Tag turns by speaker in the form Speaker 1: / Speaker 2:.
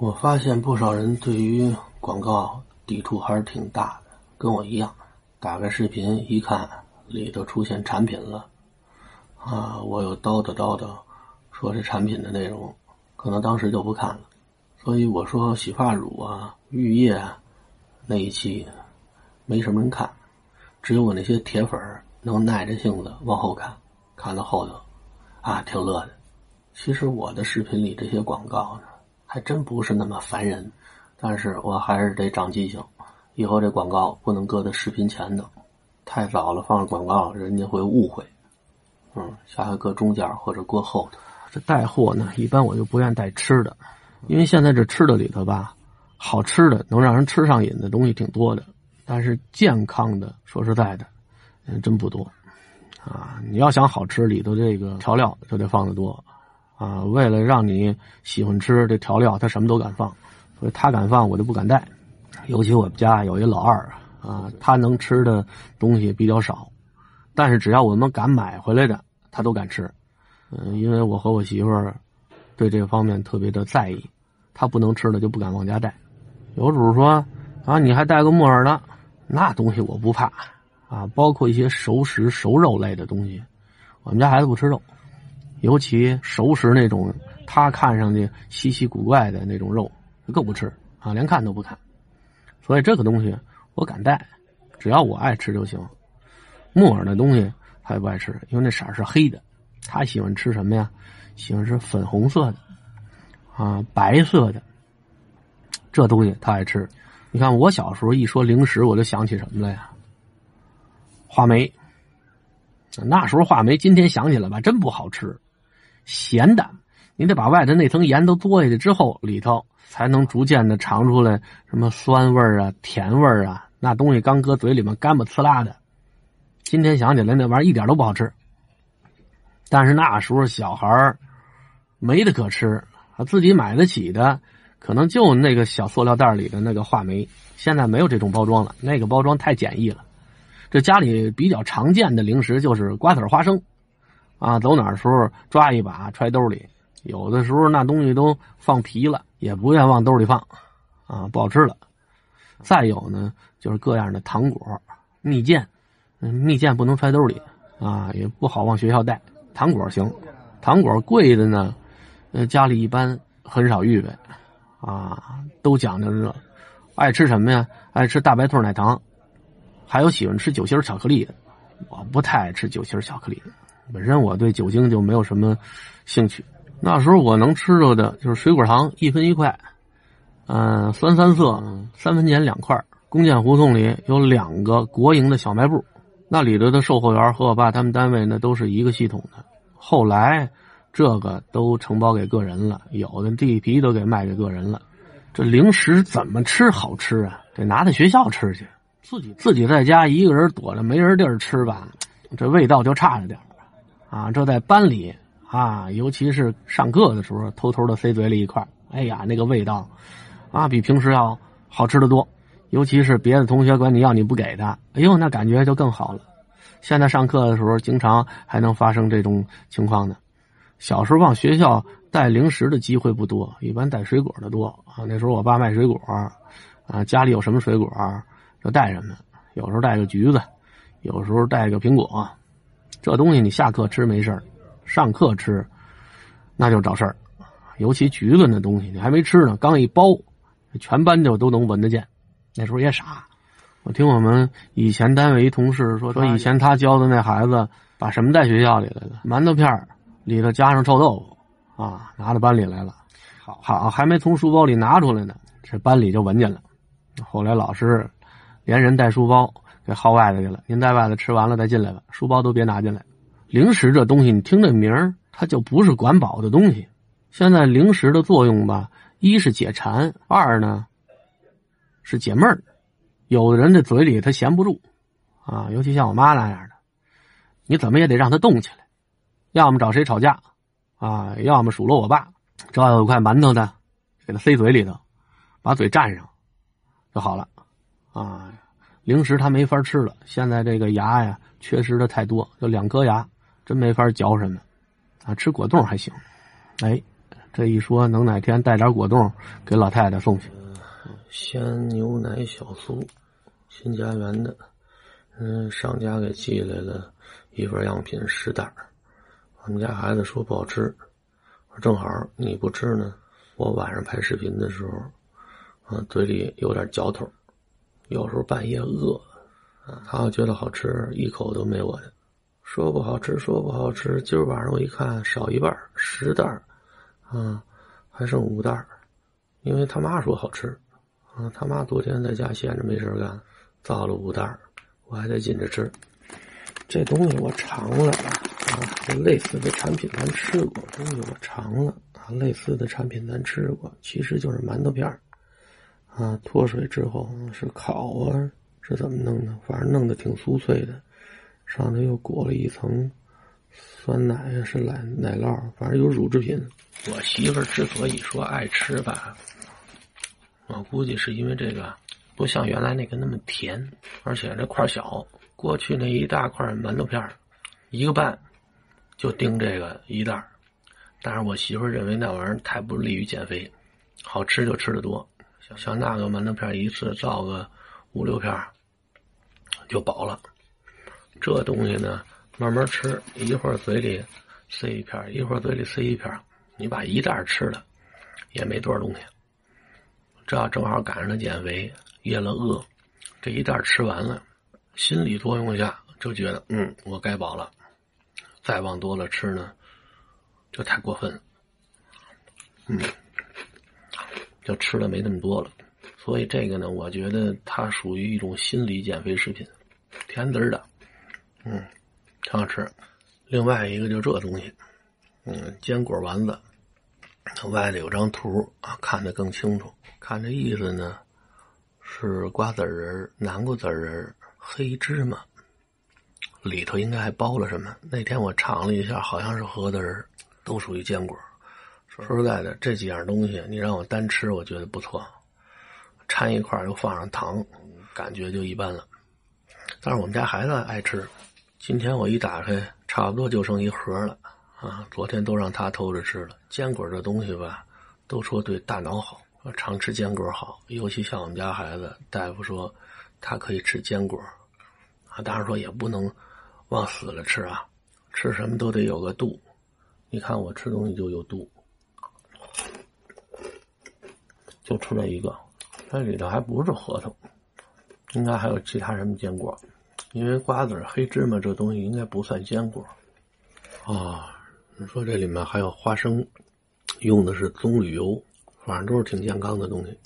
Speaker 1: 我发现不少人对于广告抵触还是挺大的，跟我一样。打开视频一看，里头出现产品了，啊，我有叨叨叨叨说这产品的内容，可能当时就不看了。所以我说洗发乳啊、浴液啊那一期没什么人看，只有我那些铁粉能耐着性子往后看，看到后头啊挺乐的。其实我的视频里这些广告呢。还真不是那么烦人，但是我还是得长记性，以后这广告不能搁在视频前头，太早了放了广告，人家会误会。嗯，下回搁中间或者搁后头。这带货呢，一般我就不愿带吃的，因为现在这吃的里头吧，好吃的能让人吃上瘾的东西挺多的，但是健康的，说实在的，嗯，真不多。啊，你要想好吃，里头这个调料就得放的多。啊，为了让你喜欢吃这调料，他什么都敢放，所以他敢放，我就不敢带。尤其我们家有一老二啊，他能吃的东西比较少，但是只要我们敢买回来的，他都敢吃。嗯，因为我和我媳妇儿对这方面特别的在意，他不能吃的就不敢往家带。有主说啊，你还带个木耳呢？那东西我不怕啊，包括一些熟食、熟肉类的东西，我们家孩子不吃肉。尤其熟食那种，他看上去稀奇古怪的那种肉，更不吃啊，连看都不看。所以这个东西我敢带，只要我爱吃就行。木耳的东西他也不爱吃，因为那色是黑的。他喜欢吃什么呀？喜欢吃粉红色的，啊，白色的。这东西他爱吃。你看我小时候一说零食，我就想起什么了呀？话梅。那时候话梅，今天想起来吧，真不好吃。咸的，你得把外头那层盐都嘬下去之后，里头才能逐渐的尝出来什么酸味啊、甜味啊。那东西刚搁嘴里面干巴刺啦的，今天想起来那玩意儿一点都不好吃。但是那时候小孩没得可吃，自己买得起的可能就那个小塑料袋里的那个话梅。现在没有这种包装了，那个包装太简易了。这家里比较常见的零食就是瓜子花生。啊，走哪儿时候抓一把揣兜里，有的时候那东西都放皮了，也不愿往兜里放，啊，不好吃了。再有呢，就是各样的糖果、蜜饯，嗯，蜜饯不能揣兜里，啊，也不好往学校带。糖果行，糖果贵的呢，呃，家里一般很少预备，啊，都讲究着，爱吃什么呀？爱吃大白兔奶糖，还有喜欢吃酒心巧克力的，我不太爱吃酒心巧克力。本身我对酒精就没有什么兴趣。那时候我能吃着的就是水果糖，一分一块，嗯，酸三色，三分钱两块。弓箭胡同里有两个国营的小卖部，那里头的售货员和我爸他们单位那都是一个系统的。后来这个都承包给个人了，有的地皮都给卖给个人了。这零食怎么吃好吃啊？得拿到学校吃去，自己自己在家一个人躲着没人地儿吃吧，这味道就差着点啊，这在班里啊，尤其是上课的时候，偷偷的塞嘴里一块哎呀，那个味道啊，比平时要好吃的多。尤其是别的同学管你要，你不给他，哎呦，那感觉就更好了。现在上课的时候，经常还能发生这种情况呢。小时候往学校带零食的机会不多，一般带水果的多啊。那时候我爸卖水果啊，家里有什么水果就带什么，有时候带个橘子，有时候带个苹果。这东西你下课吃没事上课吃那就找事儿。尤其橘子那东西，你还没吃呢，刚一包，全班就都能闻得见。那时候也傻，我听我们以前单位一同事说，说以前他教的那孩子把什么带学校里来的？馒头片里头加上臭豆腐啊，拿到班里来了。好，好，还没从书包里拿出来呢，这班里就闻见了。后来老师连人带书包。给耗外头去了，您在外头吃完了再进来吧，书包都别拿进来。零食这东西，你听这名儿，它就不是管饱的东西。现在零食的作用吧，一是解馋，二呢是解闷儿。有的人的嘴里他闲不住啊，尤其像我妈那样的，你怎么也得让他动起来，要么找谁吵架啊，要么数落我爸，只要有块馒头的，给他塞嘴里头，把嘴占上就好了啊。零食他没法吃了，现在这个牙呀缺失的太多，就两颗牙，真没法嚼什么，啊，吃果冻还行。哎，这一说，能哪天带点果冻给老太太送去？鲜牛奶小酥，新家园的。嗯，商家给寄来了一份样品十袋我们家孩子说不好吃，正好你不吃呢。我晚上拍视频的时候，啊，嘴里有点嚼头，有时候半夜饿，啊，他要觉得好吃，一口都没我的。说不好吃，说不好吃。今儿晚上我一看，少一半，十袋啊，还剩五袋因为他妈说好吃，啊，他妈昨天在家闲着没事干，造了五袋我还得紧着吃。这东西我尝了啊，这类似的产品咱吃过，东西我尝了啊，类似的产品咱吃过，其实就是馒头片啊，脱水之后是烤啊，是怎么弄的？反正弄得挺酥脆的，上头又裹了一层酸奶呀，是奶奶酪，反正有乳制品。我媳妇之所以说爱吃吧，我估计是因为这个。不像原来那个那么甜，而且这块小。过去那一大块馒头片一个半就盯这个一袋但是我媳妇认为那玩意儿太不利于减肥，好吃就吃的多。像像那个馒头片一次造个五六片就饱了。这东西呢，慢慢吃，一会儿嘴里塞一片一会儿嘴里塞一片你把一袋吃了，也没多少东西。这要正好赶上他减肥。夜了饿，这一袋吃完了，心理作用下就觉得，嗯，我该饱了。再往多了吃呢，就太过分了。嗯，就吃的没那么多了。所以这个呢，我觉得它属于一种心理减肥食品，甜滋儿的，嗯，挺好吃。另外一个就这东西，嗯，坚果丸子，外头有张图啊，看得更清楚。看这意思呢。是瓜子仁、南瓜籽仁、黑芝麻，里头应该还包了什么？那天我尝了一下，好像是核桃仁，都属于坚果。说实在的，这几样东西你让我单吃，我觉得不错；掺一块又放上糖，感觉就一般了。但是我们家孩子爱吃，今天我一打开，差不多就剩一盒了啊！昨天都让他偷着吃了。坚果这东西吧，都说对大脑好。常吃坚果好，尤其像我们家孩子，大夫说他可以吃坚果，啊，当然说也不能往死了吃啊，吃什么都得有个度。你看我吃东西就有度，就出来一个，它里头还不是核桃，应该还有其他什么坚果，因为瓜子、黑芝麻这东西应该不算坚果。啊，你说这里面还有花生，用的是棕榈油。反正都是挺健康的东西。